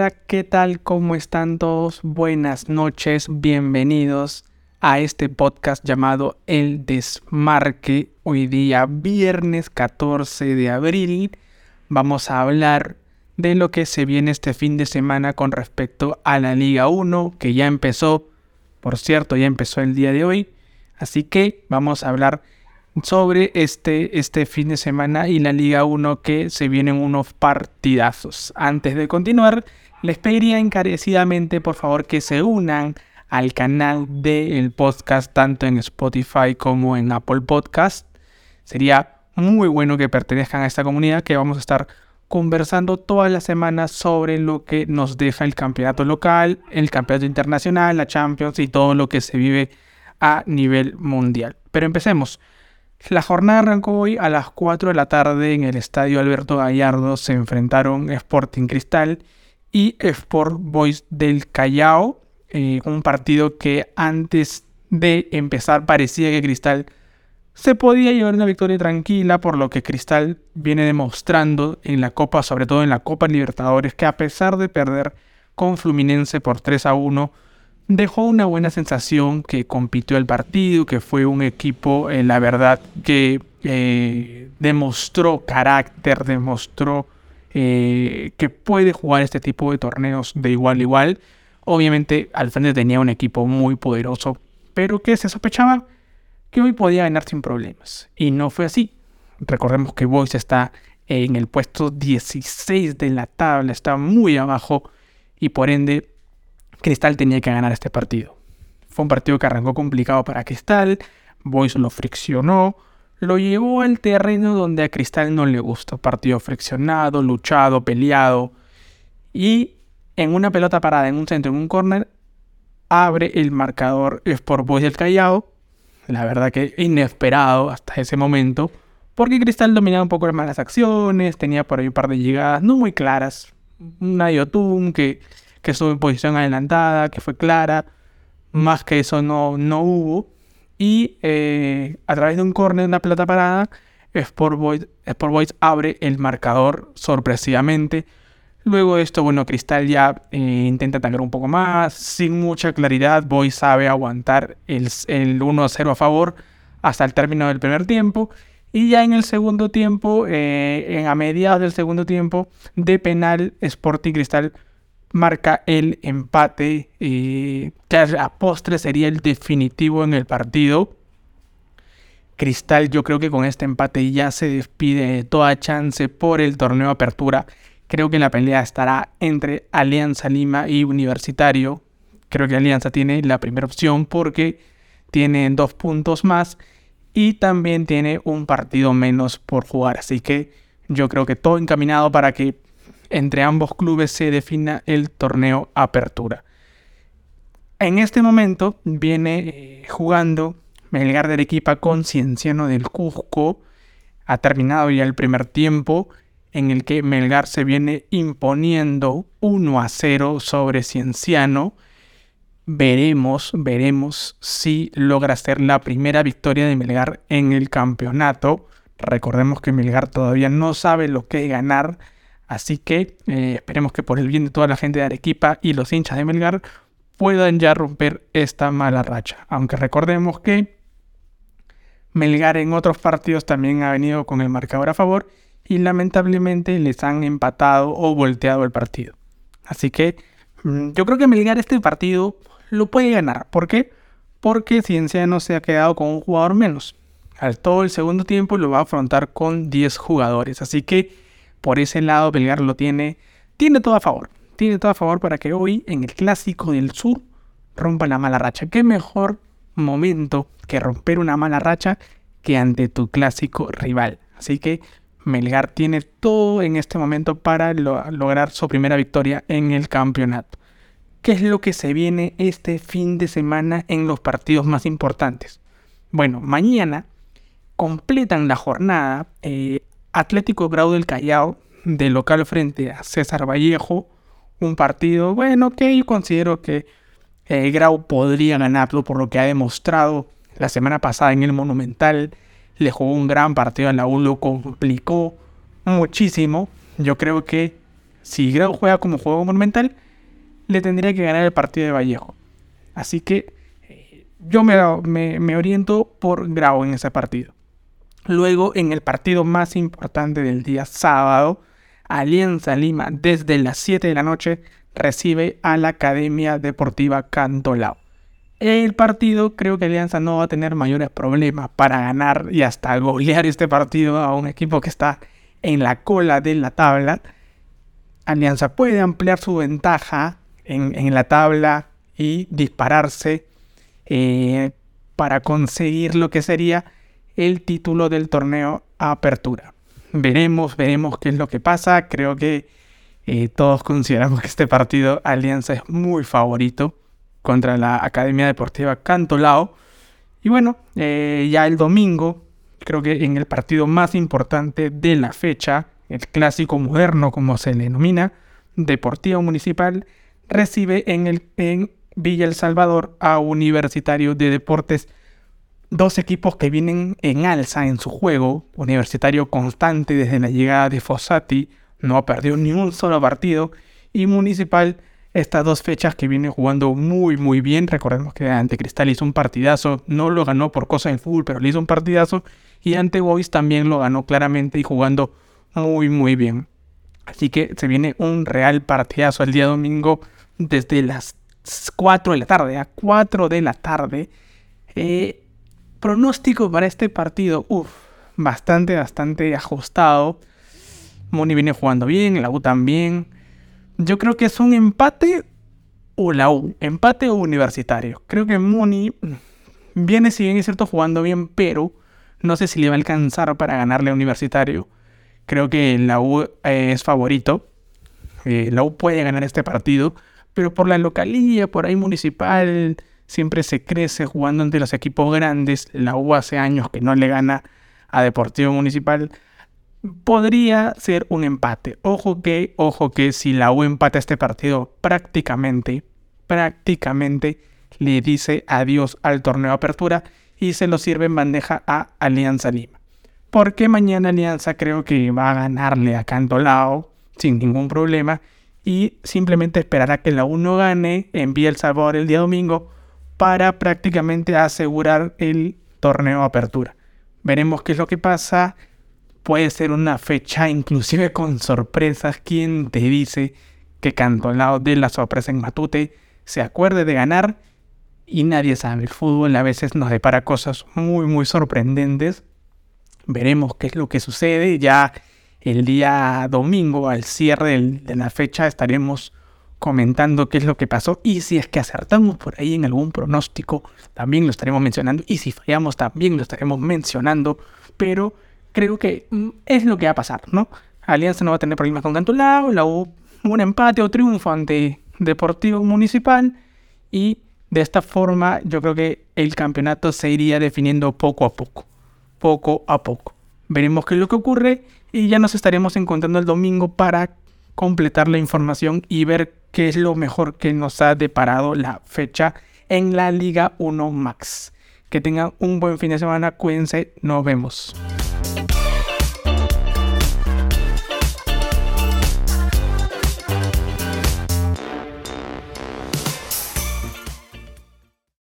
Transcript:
hola, ¿qué tal? ¿Cómo están todos? Buenas noches, bienvenidos a este podcast llamado El Desmarque. Hoy día, viernes 14 de abril, vamos a hablar de lo que se viene este fin de semana con respecto a la Liga 1, que ya empezó, por cierto, ya empezó el día de hoy. Así que vamos a hablar sobre este, este fin de semana y la Liga 1 que se vienen unos partidazos. Antes de continuar, les pediría encarecidamente por favor que se unan al canal del podcast tanto en Spotify como en Apple Podcast. Sería muy bueno que pertenezcan a esta comunidad que vamos a estar conversando todas las semanas sobre lo que nos deja el campeonato local, el campeonato internacional, la Champions y todo lo que se vive a nivel mundial. Pero empecemos. La jornada arrancó hoy a las 4 de la tarde en el estadio Alberto Gallardo. Se enfrentaron Sporting Cristal y Sport Boys del Callao. Eh, un partido que antes de empezar parecía que Cristal se podía llevar una victoria tranquila, por lo que Cristal viene demostrando en la Copa, sobre todo en la Copa Libertadores, que a pesar de perder con Fluminense por 3 a 1, dejó una buena sensación, que compitió el partido, que fue un equipo, en la verdad, que eh, demostró carácter, demostró eh, que puede jugar este tipo de torneos de igual a igual. Obviamente al tenía un equipo muy poderoso, pero que se sospechaba que hoy podía ganar sin problemas. Y no fue así. Recordemos que Boyce está en el puesto 16 de la tabla, está muy abajo y por ende Cristal tenía que ganar este partido. Fue un partido que arrancó complicado para Cristal, Boys lo friccionó, lo llevó al terreno donde a Cristal no le gustó. Partido friccionado, luchado, peleado. Y en una pelota parada en un centro, en un corner, abre el marcador Sport Boys del Callao. La verdad que inesperado hasta ese momento. Porque Cristal dominaba un poco las malas acciones, tenía por ahí un par de llegadas no muy claras. Una Yotun que que estuvo en posición adelantada, que fue clara. Más que eso no, no hubo. Y eh, a través de un córner, una pelota parada, Sport Boys, Sport Boys abre el marcador sorpresivamente. Luego de esto, bueno, Cristal ya eh, intenta atacar un poco más, sin mucha claridad. Boys sabe aguantar el, el 1-0 a favor hasta el término del primer tiempo. Y ya en el segundo tiempo, eh, en a mediados del segundo tiempo, de penal, Sporting Cristal marca el empate, eh, que a postre sería el definitivo en el partido. Cristal yo creo que con este empate ya se despide de toda chance por el torneo apertura. Creo que la pelea estará entre Alianza Lima y Universitario. Creo que Alianza tiene la primera opción porque tiene dos puntos más y también tiene un partido menos por jugar. Así que yo creo que todo encaminado para que entre ambos clubes se defina el torneo Apertura. En este momento viene eh, jugando Melgar de Arequipa con Cienciano del Cusco. Ha terminado ya el primer tiempo en el que Melgar se viene imponiendo 1 a 0 sobre Cienciano. Veremos, veremos si logra ser la primera victoria de Melgar en el campeonato. Recordemos que Melgar todavía no sabe lo que ganar Así que eh, esperemos que por el bien de toda la gente de Arequipa y los hinchas de Melgar puedan ya romper esta mala racha. Aunque recordemos que Melgar en otros partidos también ha venido con el marcador a favor y lamentablemente les han empatado o volteado el partido. Así que mm, yo creo que Melgar este partido lo puede ganar. ¿Por qué? Porque Cienciano se ha quedado con un jugador menos. Al todo el segundo tiempo lo va a afrontar con 10 jugadores. Así que por ese lado Belgar lo tiene, tiene todo a favor. Tiene todo a favor para que hoy en el clásico del sur rompa la mala racha. ¿Qué mejor momento que romper una mala racha que ante tu clásico rival? Así que Melgar tiene todo en este momento para lograr su primera victoria en el campeonato. ¿Qué es lo que se viene este fin de semana en los partidos más importantes? Bueno, mañana completan la jornada eh, Atlético Grau del Callao, de local frente a César Vallejo, un partido, bueno, que yo considero que eh, Grau podría ganarlo por lo que ha demostrado la semana pasada en el Monumental. Le jugó un gran partido a la U, lo complicó muchísimo. Yo creo que Si Grau juega como juego monumental, le tendría que ganar el partido de Vallejo. Así que eh, yo me, me oriento por Grau en ese partido. Luego, en el partido más importante del día sábado, Alianza Lima, desde las 7 de la noche, recibe a la Academia Deportiva Cantolao. El partido creo que Alianza no va a tener mayores problemas para ganar y hasta golear este partido a un equipo que está en la cola de la tabla. Alianza puede ampliar su ventaja en, la tabla y dispararse eh, para conseguir lo que sería el título del torneo Apertura. Veremos, veremos qué es lo que pasa. Creo que eh, todos consideramos que este partido Alianza es muy favorito contra la Academia Deportiva Cantolao. Y bueno, eh, ya el domingo, creo que en el partido más importante de la fecha, el clásico moderno como se le denomina, Deportivo Municipal, recibe en, el, en Villa El Salvador a Universitario de Deportes dos equipos que vienen en alza en su juego, Universitario constante desde la llegada de Fossati, no ha perdido ni un solo partido, y Municipal estas dos fechas que viene jugando muy muy bien, recordemos que ante Cristal hizo un partidazo, no lo ganó por cosa del fútbol, pero le hizo un partidazo, y ante Boys también lo ganó claramente y jugando muy muy bien. Así que se viene un real partidazo el día domingo desde las 4 de la tarde, a 4 de la tarde. Eh, Pronóstico para este partido, uff, bastante, bastante ajustado. Moni viene jugando bien, la U también. Yo creo que es un empate o la U, empate o universitario. Creo que Moni viene, si bien es cierto, jugando bien, pero no sé si le va a alcanzar para ganarle a Universitario. Creo que la U eh, es favorito. Eh, la U puede ganar este partido, pero por la localía, por ahí municipal, siempre se crece jugando ante los equipos grandes. La U hace años que no le gana a Deportivo Municipal. Podría ser un empate. Ojo que, ojo que si la U empata este partido prácticamente, prácticamente le dice adiós al torneo apertura y se lo sirve en bandeja a Alianza Lima. Porque mañana Alianza creo que va a ganarle a Cantolao sin ningún problema y simplemente esperará que la U no gane, envíe el sabor el día domingo para prácticamente asegurar el torneo apertura. Veremos qué es lo que pasa. Puede ser una fecha inclusive con sorpresas. ¿Quién te dice que Cantolao de la sorpresa en Matute se acuerde de ganar? Y nadie sabe. El fútbol a veces nos depara cosas muy, muy sorprendentes. Veremos qué es lo que sucede. Ya el día domingo, al cierre de la fecha, estaremos comentando qué es lo que pasó y si es que acertamos por ahí en algún pronóstico, también lo estaremos mencionando y si fallamos también lo estaremos mencionando, pero creo que mm, es lo que va a pasar, ¿no? Alianza no va a tener problemas con Cantolao, la U un empate o triunfo ante Deportivo Municipal y de esta forma yo creo que el campeonato se iría definiendo poco a poco, poco a poco. Veremos qué es lo que ocurre y ya nos estaremos encontrando el domingo para completar la información y ver qué es lo mejor que nos ha deparado la fecha en la Liga 1 Max. Que tengan un buen fin de semana, cuídense, nos vemos.